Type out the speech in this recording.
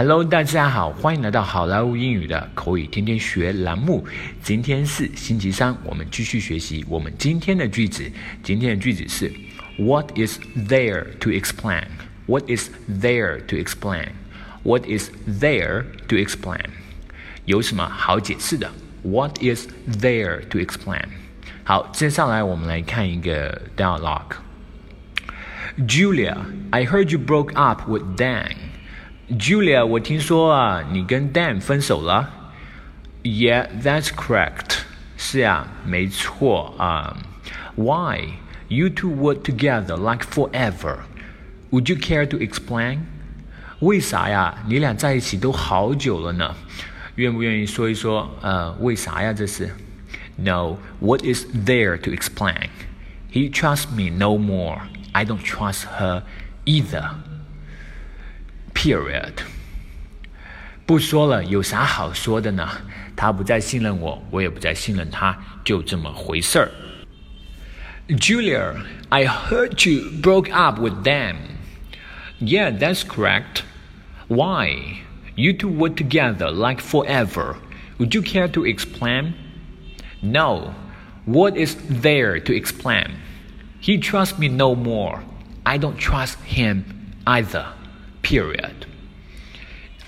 Hello，大家好，欢迎来到好莱坞英语的口语天天学栏目。今天是星期三，我们继续学习我们今天的句子。今天的句子是 What is there to explain? What is there to explain? What is there to explain? 有什么好解释的？What is there to explain? 好，接下来我们来看一个 dialogue。Julia, I heard you broke up with Dan. Julia，我听说啊，你跟 Dan 分手了。Yeah, that's correct. 是啊，没错啊。Why? You two were together like forever. Would you care to explain? 为啥呀？你俩在一起都好久了呢？愿不愿意说一说？呃，为啥呀？这是？No. What is there to explain? He trusts me no more. I don't trust her either. Period。不说了，有啥好说的呢？他不再信任我，我也不再信任他，就这么回事儿。Julia, I heard you broke up with them. Yeah, that's correct. Why? You two were together like forever. Would you care to explain? No. What is there to explain? He trusts me no more. I don't trust him either period.